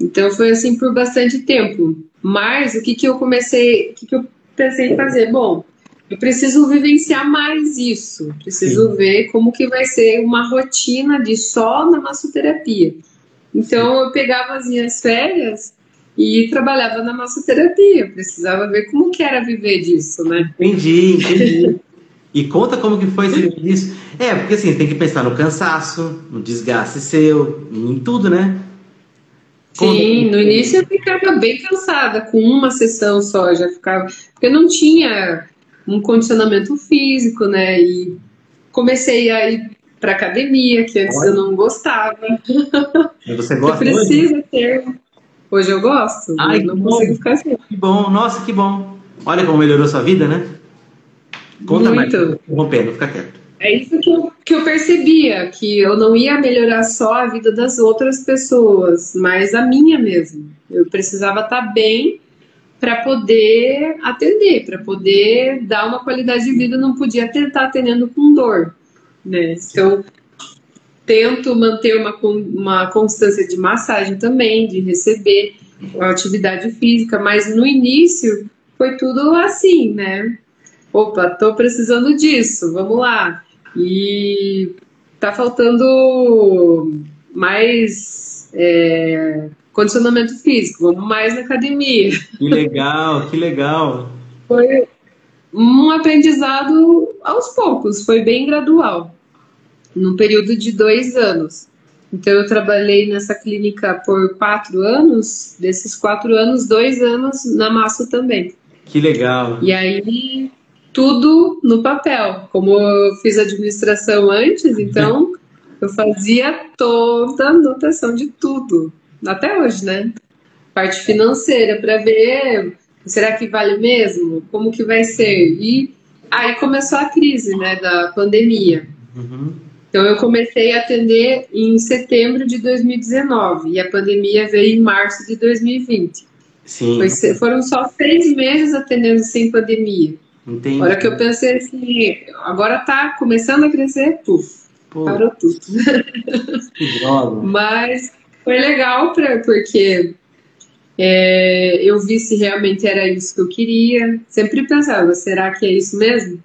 Então foi assim por bastante tempo. Mas o que, que eu comecei, o que, que eu pensei em fazer? Bom, eu preciso vivenciar mais isso. Preciso Sim. ver como que vai ser uma rotina de só na massoterapia. Então eu pegava as minhas férias e trabalhava na massoterapia. Precisava ver como que era viver disso, né? Entendi, entendi. e conta como que foi isso. É, porque assim, tem que pensar no cansaço, no desgaste seu, em tudo, né? Sim, no início eu ficava bem cansada com uma sessão só, já ficava, porque não tinha um condicionamento físico, né? E comecei a ir para academia, que antes Olha. eu não gostava. (laughs) Você gosta? Precisa hoje? ter. Hoje eu gosto, Ai, não consigo bom. ficar assim. Que bom, nossa, que bom. Olha como melhorou sua vida, né? Conta Muito. mais. Rompendo, fica quieto. É isso que eu, que eu percebia, que eu não ia melhorar só a vida das outras pessoas, mas a minha mesmo. Eu precisava estar tá bem para poder atender, para poder dar uma qualidade de vida, não podia tentar atendendo com dor, né? Então, tento manter uma, uma constância de massagem também, de receber atividade física, mas no início foi tudo assim, né? Opa, tô precisando disso, vamos lá. E tá faltando mais é, condicionamento físico, vamos mais na academia. Que legal, que legal. Foi um aprendizado aos poucos, foi bem gradual, num período de dois anos. Então eu trabalhei nessa clínica por quatro anos, desses quatro anos, dois anos na massa também. Que legal. E aí tudo no papel. Como eu fiz administração antes, então eu fazia toda a anotação de tudo, até hoje, né? Parte financeira para ver será que vale mesmo? Como que vai ser? E aí começou a crise, né, da pandemia. Uhum. Então eu comecei a atender em setembro de 2019 e a pandemia veio em março de 2020. Sim. Foi, foram só seis meses atendendo sem pandemia. Entendi. A hora que eu pensei assim, agora tá começando a crescer, puf, Pô, parou tudo. que droga. (laughs) Mas foi legal pra, porque é, eu vi se realmente era isso que eu queria. Sempre pensava, será que é isso mesmo?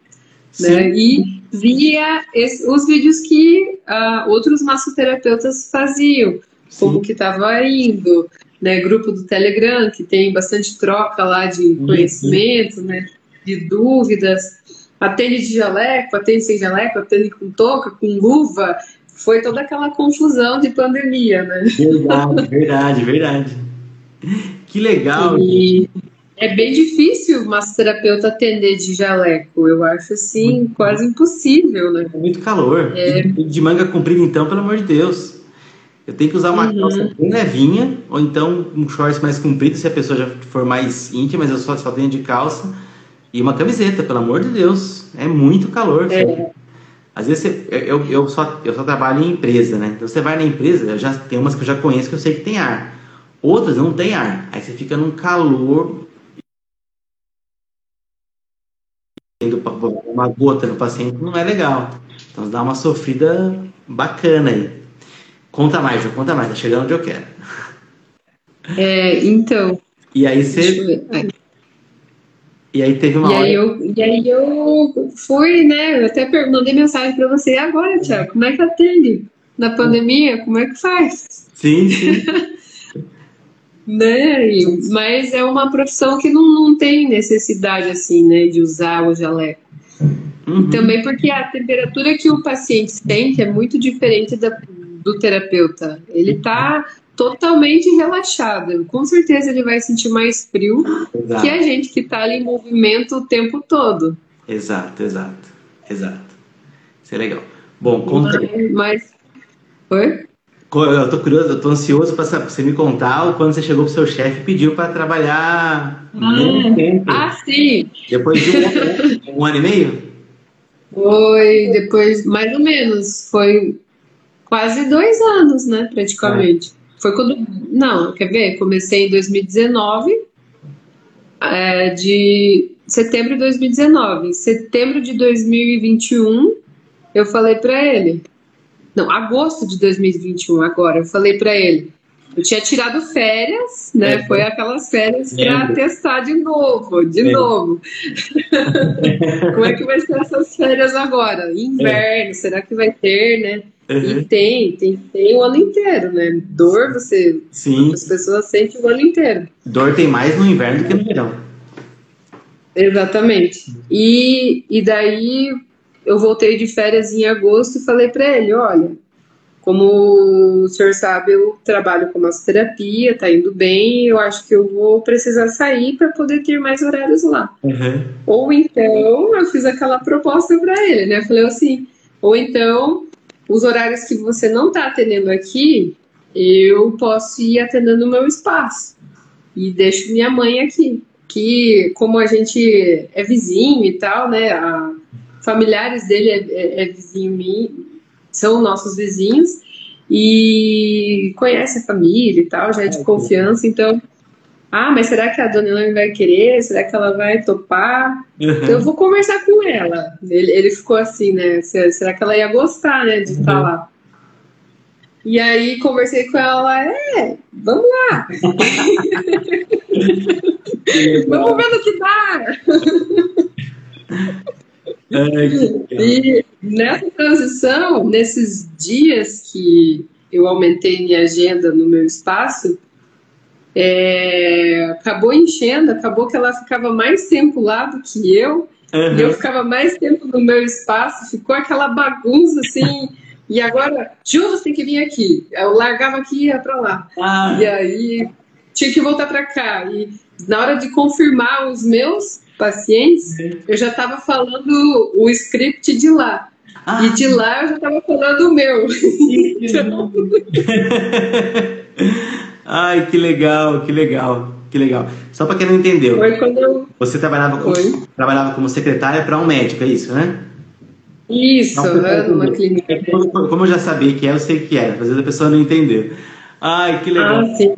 Né? E via esse- os vídeos que ah, outros massoterapeutas faziam, como que estava indo, né? Grupo do Telegram, que tem bastante troca lá de Uhum. conhecimento, né? De dúvidas. Atende de jaleco, atende sem jaleco, atende com touca, com luva. Foi toda aquela confusão de pandemia, né? Verdade, verdade, verdade. Que legal. E é bem difícil o massoterapeuta atender de jaleco. Eu acho assim, quase impossível, né? É muito calor. É. De manga comprida, então, pelo amor de Deus. Eu tenho que usar uma Uhum. calça bem levinha, ou então um shorts mais comprido, se a pessoa já for mais íntima, mas eu só, só tenho de calça. E uma camiseta, pelo amor de Deus. É muito calor. filho. Às vezes você- eu, eu, só, eu só trabalho em empresa, né? Então você vai na empresa, já tem umas que eu já conheço que eu sei que tem ar. Outras não tem ar. Aí você fica num calor. Uma gota no paciente não é legal. Então dá uma sofrida bacana aí. Conta mais, Ju, conta mais, tá chegando onde eu quero. É, então, E aí você. E aí teve uma E hora. aí, eu, e aí eu fui, né? Eu até mandei mensagem para você. E agora, Tiago, como é que atende? Na pandemia, como é que faz? Sim, sim. (laughs) Né? E- mas é uma profissão que não, não tem necessidade, assim, né? De usar o jaleco. Uhum. Também porque a temperatura que o paciente sente é muito diferente da, do terapeuta. Ele está totalmente relaxado. Com certeza ele vai sentir mais frio que Exato, a gente que está ali em movimento o tempo todo. exato, exato, exato. Isso é legal. Bom, conta. Mas. Oi? Eu tô curioso, eu tô ansioso para você me contar quando você chegou pro seu chefe e pediu para trabalhar menos tempo. Ah, sim! Depois de um, um ano e meio? Foi depois, mais ou menos, foi quase dois anos, né? Praticamente. Foi quando. Não, quer ver? Comecei em 2019, é, de setembro de 2019. Em setembro de 2021, eu falei para ele. Não, agosto de 2021, agora, eu falei para ele. Eu tinha tirado férias, né? É. Foi aquelas férias para Lembro. testar de novo, de É. novo. (laughs) Como é que vai ser essas férias agora? Inverno, será que vai ter, né? Uhum. E tem, tem, tem o ano inteiro, né? Dor você, Sim, as pessoas sentem o ano inteiro. dor tem mais no inverno do que no verão. Exatamente. E, e daí eu voltei de férias em agosto e falei para ele, olha, como o senhor sabe, eu trabalho com massoterapia, tá indo bem, eu acho que eu vou precisar sair para poder ter mais horários lá. Uhum. Ou então, eu fiz aquela proposta para ele, né? Falei assim, ou então, os horários que você não está atendendo aqui, eu posso ir atendendo no meu espaço. E deixo minha mãe aqui. Que, como a gente é vizinho e tal, né? A, familiares dele é, é, é vizinho mim, são nossos vizinhos. E conhece a família e tal, já é de Ah, confiança, então. Ah, mas será que a dona Elaine vai querer? Será que ela vai topar? Então eu vou conversar com ela. Ele, ele ficou assim, né? Se- Será que ela ia gostar, né, de estar lá? E aí conversei com ela, é, vamos lá, (laughs) vamos ver no que dá. Legal. E nessa transição, nesses dias que eu aumentei minha agenda no meu espaço, é, acabou enchendo, acabou que ela ficava mais tempo lá do que eu, e eu Uhum. ficava mais tempo no meu espaço, ficou aquela bagunça assim. E agora, Ju, você tem que vir aqui. Eu largava aqui e ia pra lá. Ah, E aí tinha que voltar pra cá. E na hora de confirmar os meus pacientes, eu já estava falando o script de lá. ah, E de lá eu já estava falando o meu. Então. (laughs) Ai, que legal, que legal, que legal. Só para quem não entendeu, Foi quando eu. você trabalhava, com, Foi. trabalhava como secretária para um médico, é isso, né? Isso, Não, né, numa clínica. Como, como eu já sabia que é, eu sei que era, às vezes a pessoa não entendeu. Ai, que legal. Ah, sim.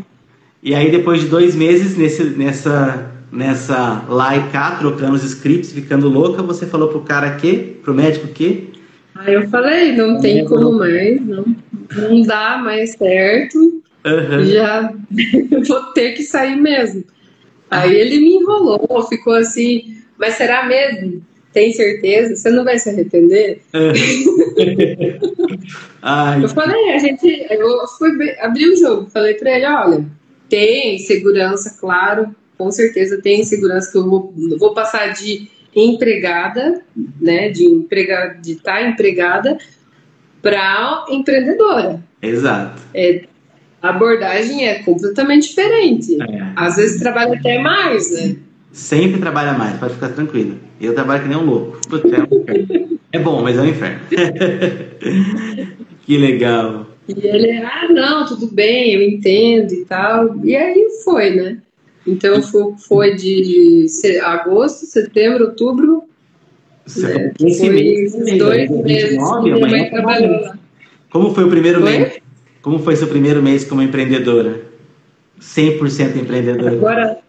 E aí, depois de dois meses nesse, nessa, nessa lá e cá, trocando os scripts, ficando louca, você falou pro cara que, pro médico que? Aí eu falei, não tem como mais, não, não dá mais certo, uhum. já (laughs) vou ter que sair mesmo. Aí ele me enrolou, ficou assim, mas será mesmo? Tem certeza? Você não vai se arrepender? (laughs) Uhum. eu falei, a gente, eu fui abrir o jogo, falei para ele, olha, tem segurança, claro, com certeza tem segurança que eu vou, vou passar de empregada, né, de emprega, de estar tá empregada para empreendedora. Exato. É, a abordagem é completamente diferente. É. Às vezes trabalha até mais, né? Sempre trabalha mais, pode ficar tranquilo. Eu trabalho que nem um louco. É, é bom, mas é um inferno. (laughs) que legal. E ele, ah, não, tudo bem, eu entendo e tal. E aí foi, né? Então foi de agosto, setembro, outubro. Né? Esse mês, dois meses. Como foi o primeiro foi? mês? Como foi seu primeiro mês como empreendedora? 100% empreendedora. Agora,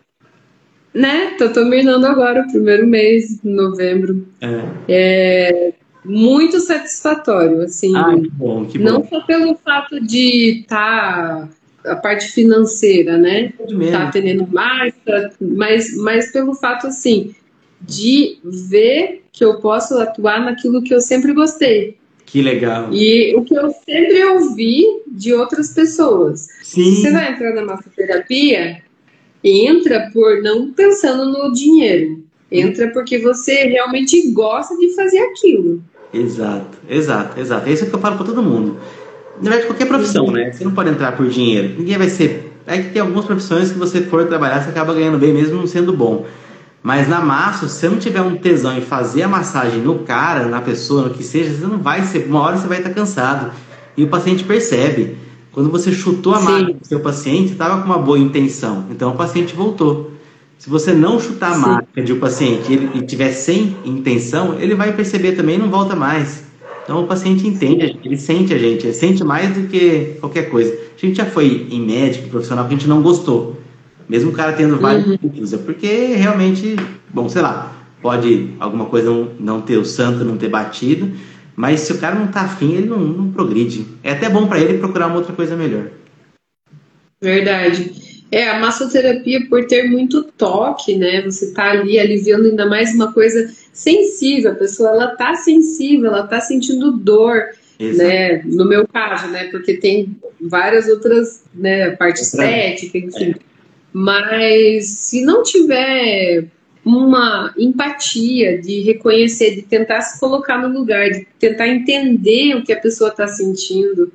né? Tô terminando agora o primeiro mês, novembro. É. é muito satisfatório, assim. Ah, que bom, que bom. Não só pelo fato de estar tá, a parte financeira, né? Tá atendendo mais, tá, mas, mas pelo fato, assim, de ver que eu posso atuar naquilo que eu sempre gostei. Que legal. E o que eu sempre ouvi de outras pessoas. Sim. Você vai entrar na massoterapia, entra por não pensando no dinheiro. Entra porque você realmente gosta de fazer aquilo. Exato, exato, exato. É isso que eu falo para todo mundo. Na verdade, qualquer profissão, né? Você não pode entrar por dinheiro. Ninguém vai ser. É que tem algumas profissões que você for trabalhar, você acaba ganhando bem mesmo não sendo bom. Mas na massa, se você não tiver um tesão em fazer a massagem no cara, na pessoa, no que seja, você não vai ser. Uma hora você vai estar cansado. E o paciente percebe. Quando você chutou a máquina do seu paciente, estava com uma boa intenção. Então o paciente voltou. Se você não chutar a Sim. máquina de um paciente ele, e tiver sem intenção, ele vai perceber também e não volta mais. Então o paciente entende, ele sente a gente, ele sente mais do que qualquer coisa. A gente já foi em médico profissional que a gente não gostou. Mesmo o cara tendo vários uhum. é porque realmente, bom, sei lá, pode alguma coisa não, não ter o santo, não ter batido, mas se o cara não tá afim, ele não, não progride. É até bom para ele procurar uma outra coisa melhor. Verdade. É, a massoterapia, por ter muito toque, né? Você tá ali aliviando ainda mais uma coisa sensível. A pessoa, ela tá sensível, ela tá sentindo dor, Exato. né? No meu caso, né? Porque tem várias outras, né? Parte estética, enfim. É. Mas se não tiver uma empatia de reconhecer, de tentar se colocar no lugar, de tentar entender o que a pessoa está sentindo,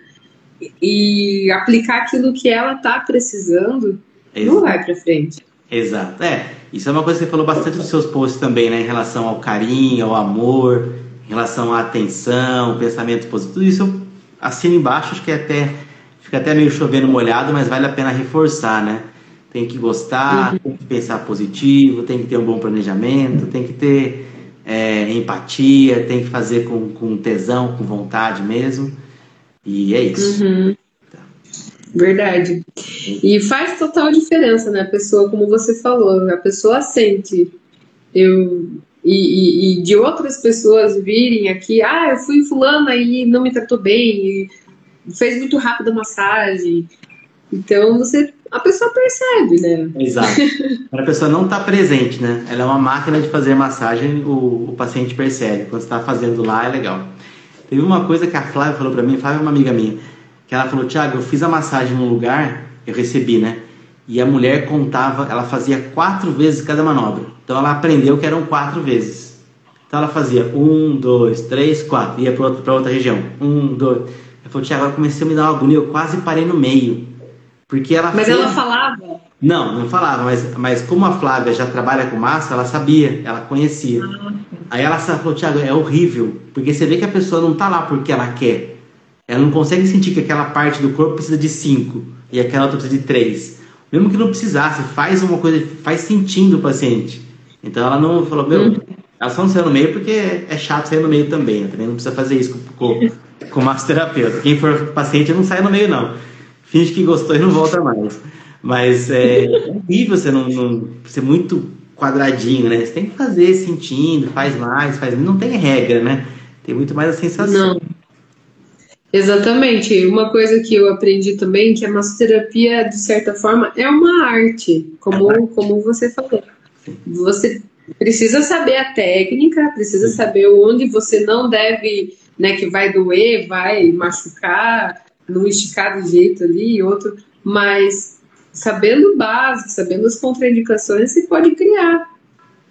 e aplicar aquilo que ela está precisando, Exato. não vai para frente. Exato. É, isso é uma coisa que você falou bastante nos seus posts também, né? Em relação ao carinho, ao amor, em relação à atenção, pensamento positivo. Tudo isso eu assino embaixo, acho que é até fica até meio chovendo molhado, mas vale a pena reforçar, né? Tem que gostar, uhum. tem que pensar positivo, tem que ter um bom planejamento, tem que ter é, empatia, tem que fazer com, com tesão, com vontade mesmo. E é isso. Uhum. Tá. Verdade. E faz total diferença, né? A pessoa, como você falou, a pessoa sente. Eu, e, e, e de outras pessoas virem aqui, ah, eu fui fulana e não me tratou bem, fez muito rápido a massagem. Então você a pessoa percebe, né? Exato. Quando a pessoa não está presente, né? Ela é uma máquina de fazer massagem, o, o paciente percebe. Quando está fazendo lá, é legal. Teve uma coisa que a Flávia falou para mim, Flávia é uma amiga minha, que ela falou, Tiago, eu fiz a massagem num lugar, eu recebi, né? E a mulher contava, ela fazia quatro vezes cada manobra. Então ela aprendeu que eram quatro vezes. Então ela fazia um, dois, três, quatro, ia para outra, outra região. Um, dois. Ela falou, Tiago, agora comecei a me dar uma agonia, eu quase parei no meio. Porque ela Mas fez... ela falava? Não, não falava, mas, mas como a Flávia já trabalha com massa, ela sabia, ela conhecia. Ah. Aí ela falou, Tiago, é horrível, porque você vê que a pessoa não tá lá porque ela quer. Ela não consegue sentir que aquela parte do corpo precisa de cinco e aquela outra precisa de três. Mesmo que não precisasse, faz uma coisa, faz sentindo o paciente. Então ela não falou, meu, hum. ela só não saiu no meio porque é chato sair no meio também. Também não precisa fazer isso com, com, com massoterapeuta. Quem for paciente não sai no meio, não finge que gostou e não volta mais. Mas é, é horrível você não, não ser muito quadradinho, né? Você tem que fazer sentindo, faz mais, faz menos. Não tem regra, né? Tem muito mais a sensação. Não. Exatamente. Uma coisa que eu aprendi também, que a massoterapia, de certa forma, é uma arte, como, é como você falou. Você precisa saber a técnica, precisa saber onde você não deve, né, que vai doer, vai machucar, não esticar do jeito ali, outro, mas sabendo o básico, sabendo as contraindicações, você pode criar.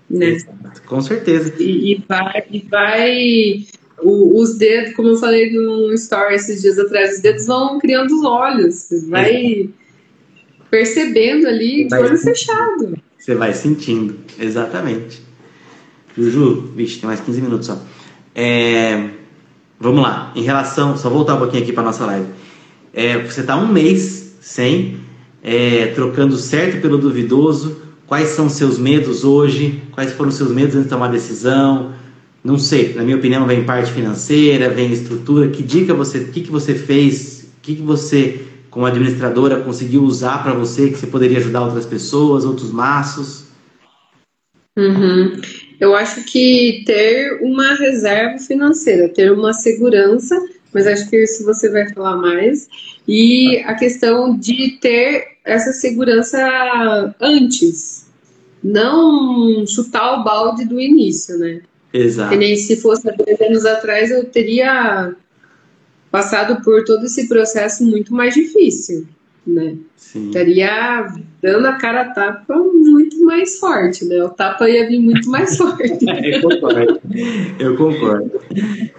Né? Com certeza. E, e vai, e vai o, os dedos, como eu falei no story esses dias atrás, os dedos vão criando os olhos, você vai percebendo ali de olho fechado. Você vai sentindo, exatamente. Juju, vixe, tem mais 15 minutos só. É, vamos lá, em relação, só voltar um pouquinho aqui para nossa live. É, você está um mês sem, é, trocando certo pelo duvidoso. Quais são seus medos hoje? Quais foram seus medos antes de tomar decisão? Não sei, na minha opinião, vem parte financeira, vem estrutura. Que dica você, o que, que você fez? O que, que você, como administradora, conseguiu usar para você que você poderia ajudar outras pessoas, outros maços? Uhum. Eu acho que ter uma reserva financeira, ter uma segurança, mas acho que isso você vai falar mais. E a questão de ter essa segurança antes, não chutar o balde do início, né? Exato. Que nem se fosse há dois anos atrás, eu teria passado por todo esse processo muito mais difícil, né? Sim. Estaria dando a cara a tapa muito mais forte, né? O tapa ia vir muito mais (laughs) forte. eu concordo. Eu concordo.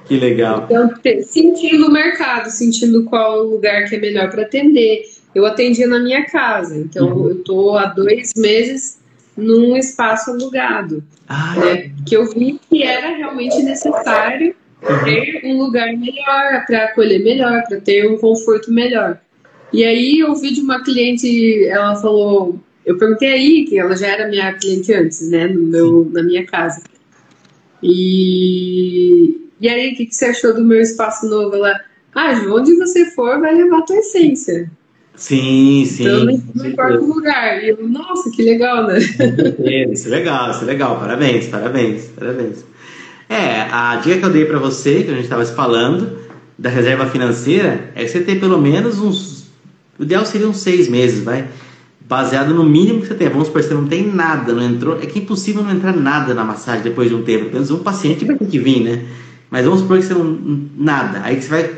Que legal. Então, sentindo o mercado, sentindo qual lugar que é melhor para atender. Eu atendia na minha casa, então uhum. eu tô há dois meses num espaço alugado. Ah, né? Que eu vi que era realmente necessário uhum. ter um lugar melhor, para acolher melhor, para ter um conforto melhor. E aí eu vi de uma cliente, ela falou, eu perguntei aí, que ela já era minha cliente antes, né, no meu, na minha casa. E, e aí, o que, que você achou do meu espaço novo? Ela, ah, onde você for, vai levar a tua essência. Sim, sim. Então, não importa o lugar. E eu, nossa, que legal, né? Isso é legal, isso é legal. Parabéns, parabéns, parabéns. É, a dica que eu dei para você, que a gente estava falando, da reserva financeira, é você ter pelo menos uns. O ideal seria uns seis meses, vai? Baseado no mínimo que você tem. Vamos supor, você não tem nada, não entrou. É que é impossível não entrar nada na massagem depois de um tempo. Pelo menos um paciente vai ter que vir, né? Mas vamos supor que você não. Nada. Aí que você vai.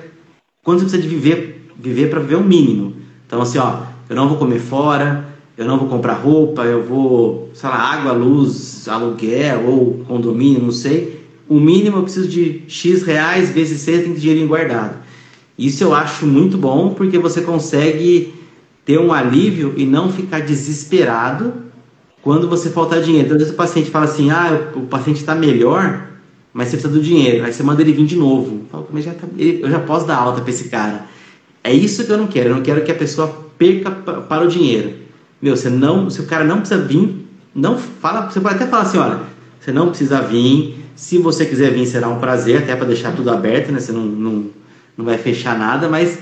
Quando você precisa de viver, viver para viver o mínimo. Então, assim, ó, eu não vou comer fora, eu não vou comprar roupa, eu vou, sei lá, água, luz, aluguel ou condomínio, não sei. O mínimo eu preciso de X reais vezes C, tem que dinheiro guardado. Isso eu acho muito bom porque você consegue ter um alívio e não ficar desesperado quando você faltar dinheiro. Então, às vezes o paciente fala assim: ah, o paciente está melhor, mas você precisa do dinheiro. Aí você manda ele vir de novo. Mas já tá, eu já posso dar alta para esse cara. É isso que eu não quero. Eu não quero que a pessoa perca para o dinheiro. Meu, você não, se o cara não precisa vir, não fala. Você pode até falar assim, olha, você não precisa vir. Se você quiser vir, será um prazer, até para deixar tudo aberto, né? Você não, não, não vai fechar nada, mas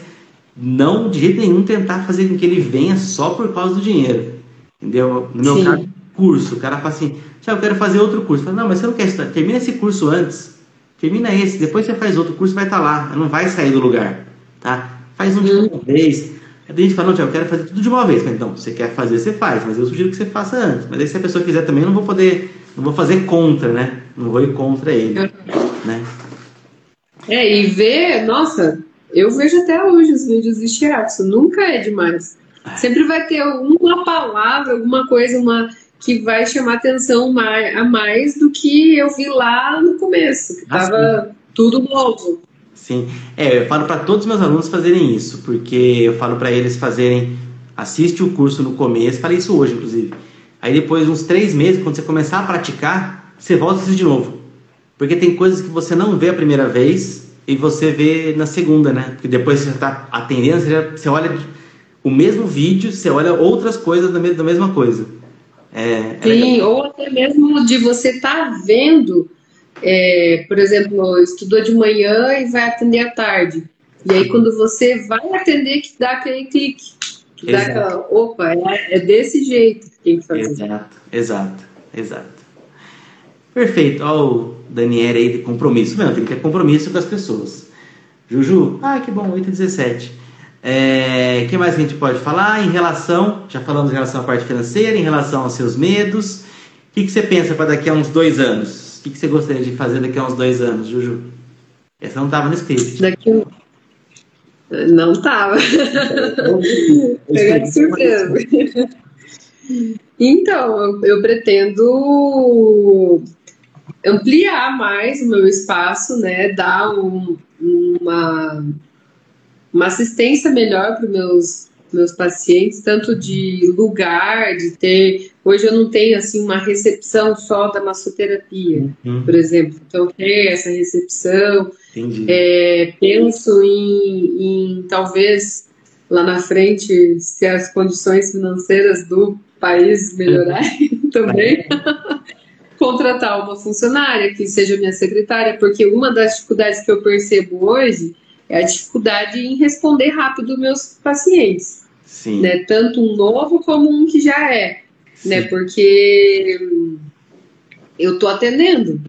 não de jeito nenhum tentar fazer com que ele venha só por causa do dinheiro. Entendeu? No meu Sim. caso, curso, o cara fala assim, eu quero fazer outro curso. Falo, não, mas você não quer estudar, termina esse curso antes. Termina esse, depois você faz outro curso, vai estar tá lá, não vai sair do lugar, tá? Faz um de uma vez. Aí a gente fala, não, eu quero fazer tudo de uma vez. Então, você quer fazer, você faz, mas eu sugiro que você faça antes. Mas aí se a pessoa quiser também, eu não vou poder, não vou fazer contra, né? Não vou ir contra ele, né? É, e ver, nossa, eu vejo até hoje os vídeos de shiatsu, nunca é demais. Sempre vai ter uma palavra, alguma coisa, uma que vai chamar atenção a mais do que eu vi lá no começo, que ah, tava tudo novo. Sim, é, eu falo para todos os meus alunos fazerem isso, porque eu falo para eles fazerem, assiste o curso no começo, falei isso hoje, inclusive. Aí depois, uns três meses, quando você começar a praticar, você volta a assistir de novo. Porque tem coisas que você não vê a primeira vez e você vê na segunda, né? Porque depois você está atendendo, você, já, você olha o mesmo vídeo, você olha outras coisas da mesma coisa. É, é Sim, ou até mesmo de você estar tá vendo é, por exemplo, estudou de manhã e vai atender à tarde. E aí, quando você vai atender, que dá aquele clique. Que dá aquela, opa, é, é, desse jeito que tem que fazer. Exato, exato, exato. Perfeito. Olha o Daniel aí de compromisso. Não, tem que ter compromisso com as pessoas. Juju, ah, que bom, 8 e 17. É, que mais a gente pode falar em relação, já falamos em relação à parte financeira, em relação aos seus medos. O que, que você pensa para daqui a uns dois anos? O que, que você gostaria de fazer daqui a uns dois anos, Juju? Essa não estava no script. Daqui um... Não estava. (laughs) Pegar de surpresa. (laughs) Então, eu pretendo ampliar mais o meu espaço, né? Dar um, uma uma assistência melhor para os meus, meus pacientes, tanto de lugar, de ter. Hoje eu não tenho assim uma recepção só da massoterapia, uhum. por exemplo. Então, ter essa recepção. É, penso em, em uhum. lá na frente, se as condições financeiras do país melhorarem (laughs) também. Contratar uma funcionária que seja minha secretária, porque uma das dificuldades que eu percebo hoje é a dificuldade em responder rápido meus pacientes. Sim. Né? Tanto um novo como um que já é. Né? Porque eu tô atendendo.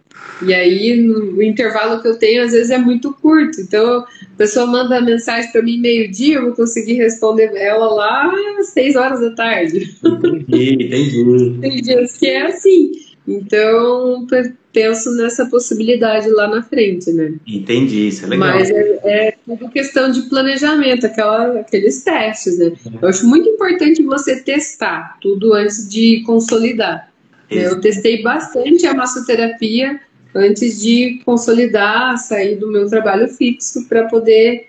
E aí, o intervalo que eu tenho, às vezes, é muito curto. Então, a pessoa manda mensagem para mim meio-dia, eu vou conseguir responder ela lá às seis horas da tarde. Entendi, entendi. Tem dias que é assim. Então, penso nessa possibilidade lá na frente, né? Entendi, isso é legal. Mas é, é tudo questão de planejamento, aquela, aqueles testes, né? Uhum. Eu acho muito importante você testar tudo antes de consolidar. Né? Eu testei bastante a massoterapia antes de consolidar, sair do meu trabalho fixo para poder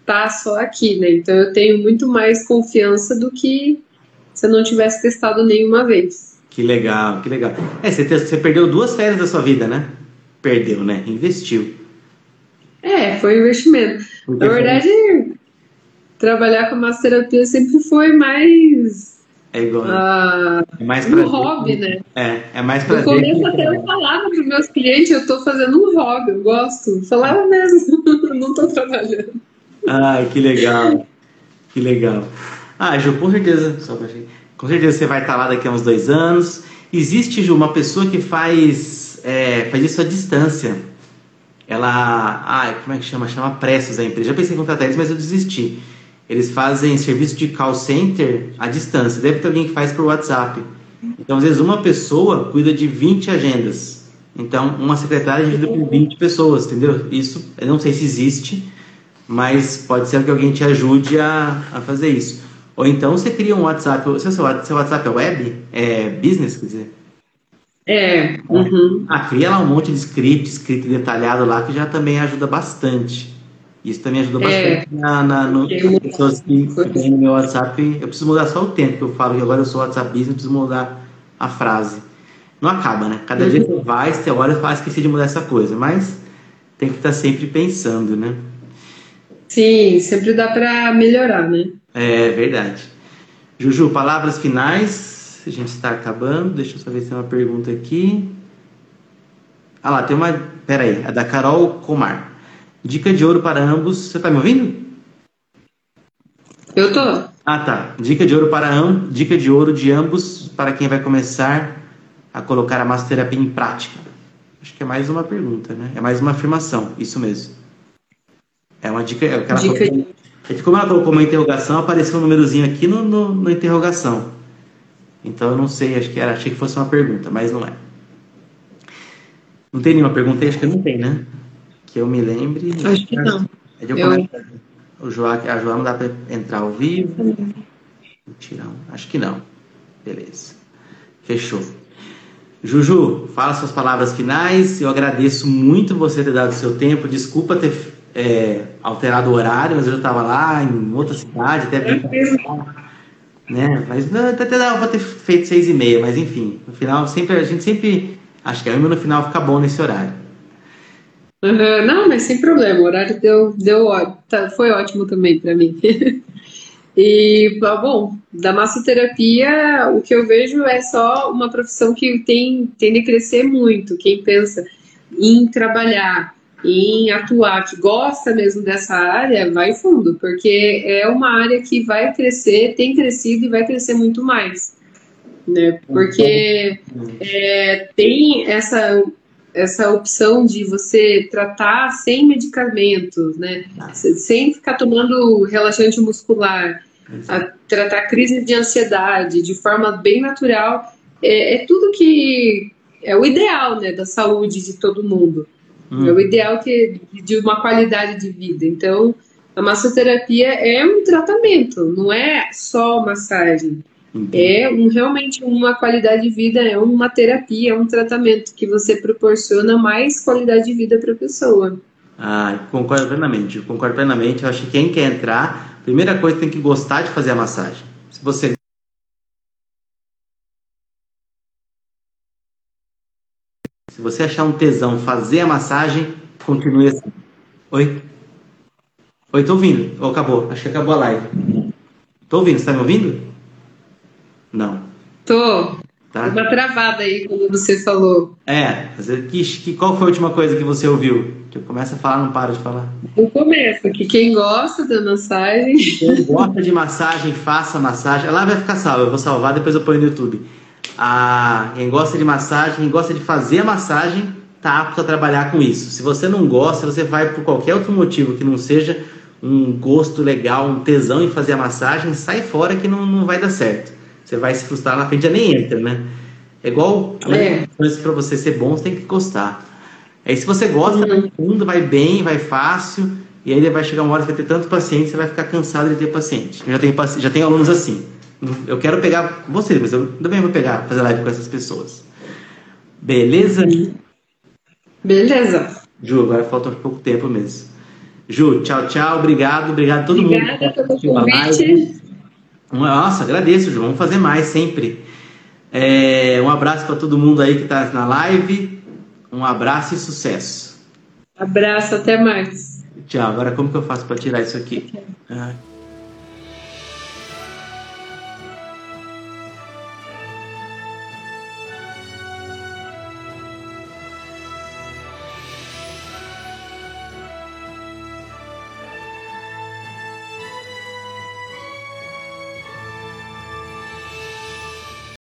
estar tá só aqui, né? Então eu tenho muito mais confiança do que se eu não tivesse testado nenhuma vez. Que legal, que legal. É, você, você perdeu duas férias da sua vida, né? Perdeu, né? Investiu. É, foi um investimento. Porque Na verdade, foi... trabalhar com massoterapia sempre foi mais. É igual. Uh, é mais um hobby, né? É, é mais prazer. No começo até eu falava para os meus clientes, eu estou fazendo um hobby, eu gosto. Falava mesmo, (laughs) não estou trabalhando. Ai, que legal. Que legal. Ah, Ju, com certeza, só pra gente. Com certeza você vai estar lá daqui a uns dois anos. Existe, Ju, uma pessoa que faz, é, faz isso à distância. Ela. Ah, como é que chama? Chama Pressos a empresa. Já pensei em contratar eles, mas eu desisti. Eles fazem serviço de call center à distância. Deve ter alguém que faz por WhatsApp. Então, às vezes, uma pessoa cuida de 20 agendas. Então, uma secretária divide por 20 pessoas, entendeu? Isso, eu não sei se existe, mas pode ser que alguém te ajude a, a fazer isso. Ou então você cria um WhatsApp, seu, seu WhatsApp é web? É business, quer dizer? É. Uhum. Ah, cria lá um monte de script, escrito detalhado lá, que já também ajuda bastante. Isso também ajuda é. bastante na, na, no, nas pessoas que têm no meu WhatsApp. Eu preciso mudar só o tempo que eu falo que agora eu sou WhatsApp Business, eu preciso mudar a frase. Não acaba, né? Cada uhum. dia você vai, você olha e fala, esqueci de mudar essa coisa. Mas tem que estar sempre pensando, né? Sim, sempre dá para melhorar, né? É verdade. Juju, palavras finais. A gente está acabando. Deixa eu só ver se tem uma pergunta aqui. Ah lá, tem uma. Pera aí, a da Carol Comar. Dica de ouro para ambos. Você está me ouvindo? Eu tô. Ah, tá. Dica de ouro para ambos. Dica de ouro de ambos para quem vai começar a colocar a massoterapia em prática. Acho que é mais uma pergunta, né? É mais uma afirmação. Isso mesmo. É uma dica. É aquela dica de... É que como ela colocou uma interrogação, apareceu um númerozinho aqui no, no, no interrogação. Então eu não sei, acho que era, achei que fosse uma pergunta, mas não é. Não tem nenhuma pergunta aí? Acho que não tem, né? Que eu me lembre. Acho que não. É de eu... O João, a João não dá para entrar ao vivo. Tirão. Acho que não. Beleza. Fechou. Juju, fala suas palavras finais. Eu agradeço muito você ter dado seu tempo. Desculpa ter é, alterado o horário, mas eu estava lá em outra cidade, até né? Mas até dava para ter feito seis e meia, mas enfim, no final sempre a gente sempre acho que a no final fica bom nesse horário. Uhum, não, mas sem problema, o horário deu, deu tá, foi ótimo também para mim. (laughs) e bom, da massoterapia, o que eu vejo é só uma profissão que tem tende a crescer muito. Quem pensa em trabalhar em atuar, que gosta mesmo dessa área, vai fundo, porque é uma área que vai crescer, tem crescido e vai crescer muito mais. Né? Porque é, tem essa, essa opção de você tratar sem medicamentos, né? sem ficar tomando relaxante muscular, tratar crise de ansiedade de forma bem natural, é, é tudo que é o ideal né, da saúde de todo mundo. Hum. É o ideal que, de uma qualidade de vida. Então, a massoterapia é um tratamento, não é só massagem. É um, realmente uma qualidade de vida, é uma terapia, é um tratamento que você proporciona mais qualidade de vida para a pessoa. Ah, concordo plenamente, concordo plenamente. Eu acho que quem quer entrar, primeira coisa tem que gostar de fazer a massagem. Se você você achar um tesão fazer a massagem, continue assim. Oi? Oi, tô ouvindo. Ou oh, acabou? Acho que acabou a live. Tô ouvindo, você tá me ouvindo? Não. Tô. Tá. Uma travada aí quando você falou. É, que, que, qual foi a última coisa que você ouviu? Que eu começo a falar, não paro de falar. Eu começo, que quem gosta da massagem. Quem gosta de massagem, faça massagem. Ela vai ficar salva, eu vou salvar, depois eu ponho no YouTube a, quem gosta de massagem, quem gosta de fazer a massagem, tá apto a trabalhar com isso. Se você não gosta, você vai por qualquer outro motivo que não seja um gosto legal, um tesão em fazer a massagem, sai fora que não, não vai dar certo. Você vai se frustrar na frente, já nem entra, né? É igual é. para você ser bom, você tem que gostar. Aí se você gosta, uhum. vai fundo, vai bem, vai fácil, e aí vai chegar uma hora que vai ter tanto paciente, você vai ficar cansado de ter paciente. Eu já tenho, já tenho alunos assim. Eu quero pegar você, mas eu também vou pegar, fazer live com essas pessoas. Beleza? Beleza. Ju, agora falta pouco tempo mesmo. Ju, tchau, tchau. Obrigado, obrigado a todo Obrigada mundo. Obrigada pelo convite. Nossa, agradeço, Ju. Vamos fazer mais sempre. É, um abraço para todo mundo aí que está na live. Um abraço e sucesso. Abraço, até mais. Tchau. Agora como que eu faço para tirar isso aqui? Ah.